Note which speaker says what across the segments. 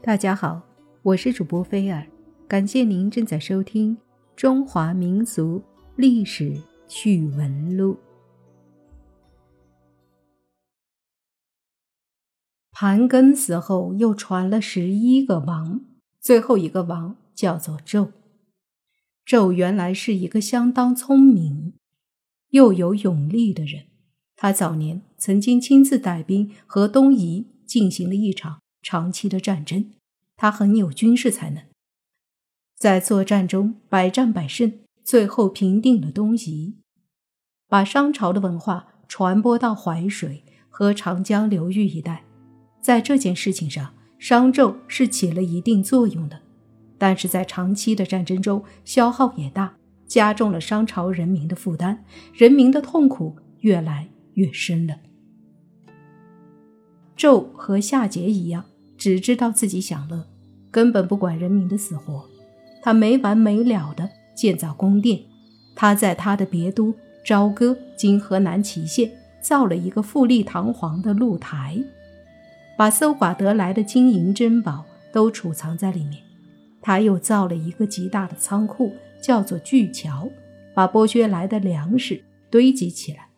Speaker 1: 大家好，我是主播菲尔，感谢您正在收听《中华民族历史趣闻录》。盘庚死后，又传了十一个王，最后一个王叫做纣。纣原来是一个相当聪明又有勇力的人，他早年曾经亲自带兵和东夷进行了一场长期的战争，他很有军事才能，在作战中百战百胜，最后平定了东夷，把商朝的文化传播到淮水和长江流域一带。在这件事情上，商纣是起了一定作用的，但是在长期的战争中，消耗也大，加重了商朝人民的负担，人民的痛苦越来越深了。纣和夏桀一样，只知道自己享乐，根本不管人民的死活。他没完没了地建造宫殿，他在他的别都朝歌（今河南淇县）造了一个富丽堂皇的露台。把搜刮得来的金银珍宝都储藏在里面。他又造了一个极大的仓库，叫做巨桥，把剥削来的粮食堆积起来。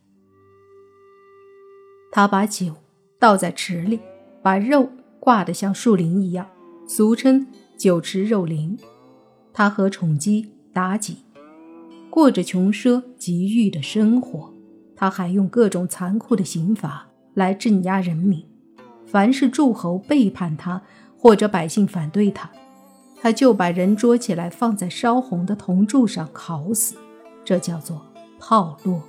Speaker 1: 他把酒倒在池里，把肉挂得像树林一样，俗称酒池肉林。他和宠姬妲己过着穷奢极欲的生活。他还用各种残酷的刑罚来镇压人民。凡是诸侯背叛他，或者百姓反对他，他就把人捉起来放在烧红的铜柱上烤死，这叫做炮烙。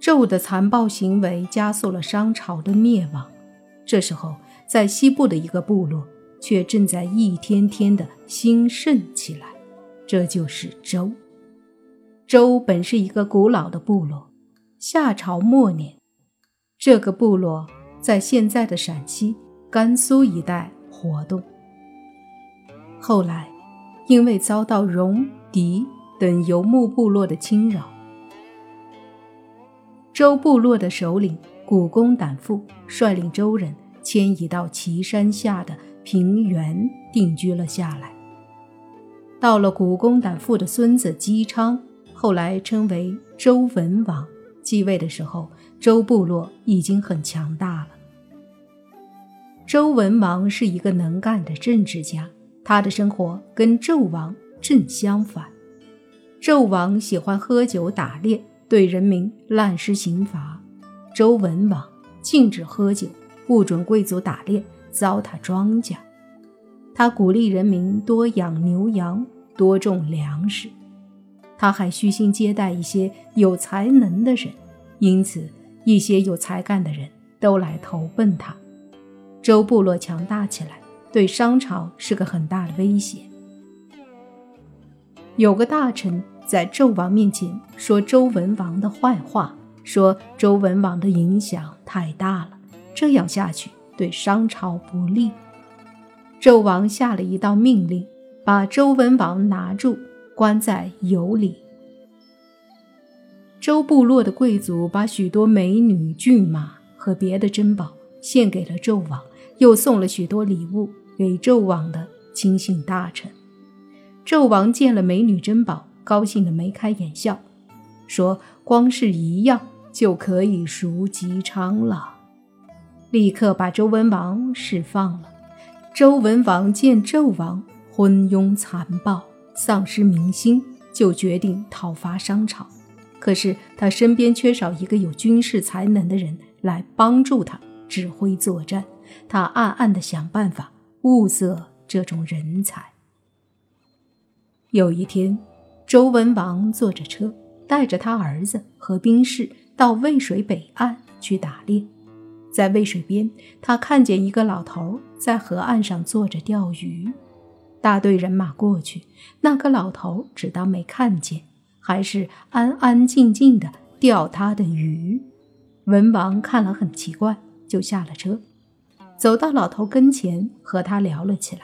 Speaker 1: 纣的残暴行为加速了商朝的灭亡。这时候，在西部的一个部落却正在一天天的兴盛起来，这就是周。周本是一个古老的部落，夏朝末年，这个部落。在现在的陕西、甘肃一带活动。后来，因为遭到戎狄等游牧部落的侵扰，周部落的首领古公胆父率领周人迁移到岐山下的平原定居了下来。到了古公胆父的孙子姬昌，后来称为周文王继位的时候。周部落已经很强大了。周文王是一个能干的政治家，他的生活跟纣王正相反。纣王喜欢喝酒打猎，对人民滥施刑罚；周文王禁止喝酒，不准贵族打猎，糟蹋庄稼。他鼓励人民多养牛羊，多种粮食。他还虚心接待一些有才能的人，因此。一些有才干的人都来投奔他，周部落强大起来，对商朝是个很大的威胁。有个大臣在纣王面前说周文王的坏话，说周文王的影响太大了，这样下去对商朝不利。纣王下了一道命令，把周文王拿住，关在牖里。周部落的贵族把许多美女、骏马和别的珍宝献给了纣王，又送了许多礼物给纣王的亲信大臣。纣王见了美女珍宝，高兴得眉开眼笑，说：“光是一样就可以赎姬昌了。”立刻把周文王释放了。周文王见纣王昏庸残暴、丧失民心，就决定讨伐商朝。可是他身边缺少一个有军事才能的人来帮助他指挥作战，他暗暗地想办法物色这种人才。有一天，周文王坐着车，带着他儿子和兵士到渭水北岸去打猎。在渭水边，他看见一个老头在河岸上坐着钓鱼。大队人马过去，那个老头只当没看见。还是安安静静的钓他的鱼。文王看了很奇怪，就下了车，走到老头跟前，和他聊了起来。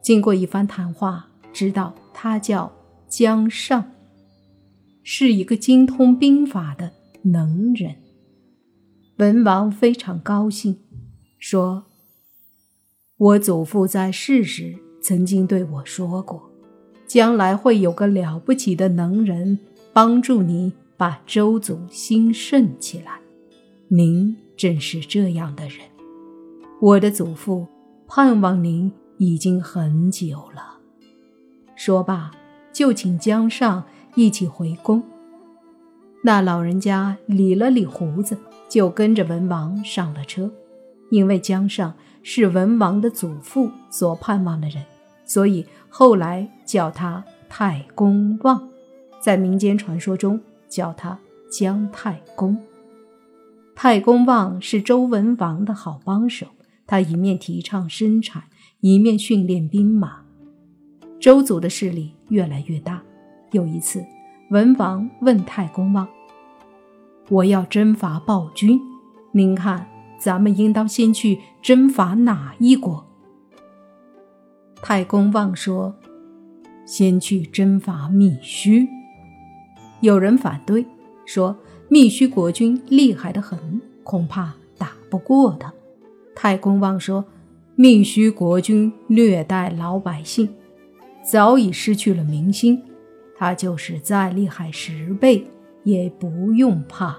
Speaker 1: 经过一番谈话，知道他叫姜尚，是一个精通兵法的能人。文王非常高兴，说：“我祖父在世时曾经对我说过，将来会有个了不起的能人帮助你把周族兴盛起来。您正是这样的人。我的祖父盼望您已经很久了。说罢，就请江上一起回宫。那老人家理了理胡子，就跟着文王上了车。因为江上是文王的祖父所盼望的人，所以后来叫他太公望，在民间传说中叫他姜太公。太公望是周文王的好帮手，他一面提倡生产，一面训练兵马。周族的势力越来越大。有一次，文王问太公望：“我要征伐暴君，您看？”咱们应当先去征伐哪一国？太公望说：“先去征伐密须。”有人反对，说密须国君厉害的很，恐怕打不过他。太公望说：“密须国君虐待老百姓，早已失去了民心，他就是再厉害十倍，也不用怕。”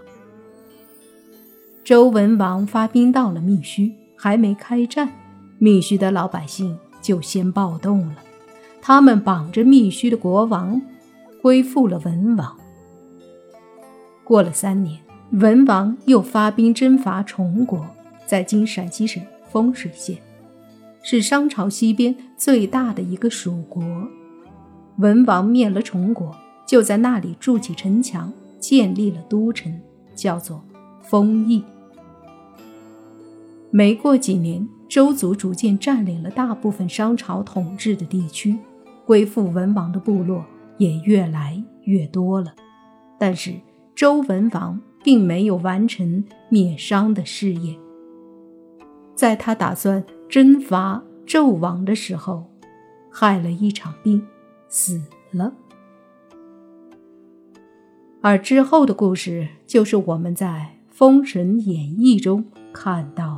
Speaker 1: 周文王发兵到了密须，还没开战，密须的老百姓就先暴动了。他们绑着密须的国王，归附了文王。过了三年，文王又发兵征伐崇国，在今陕西省丰水县，是商朝西边最大的一个属国。文王灭了崇国，就在那里筑起城墙，建立了都城，叫做丰邑。没过几年，周族逐渐占领了大部分商朝统治的地区，归附文王的部落也越来越多了。但是周文王并没有完成灭商的事业，在他打算征伐纣王的时候，害了一场病，死了。而之后的故事，就是我们在。《封神演义》中看到。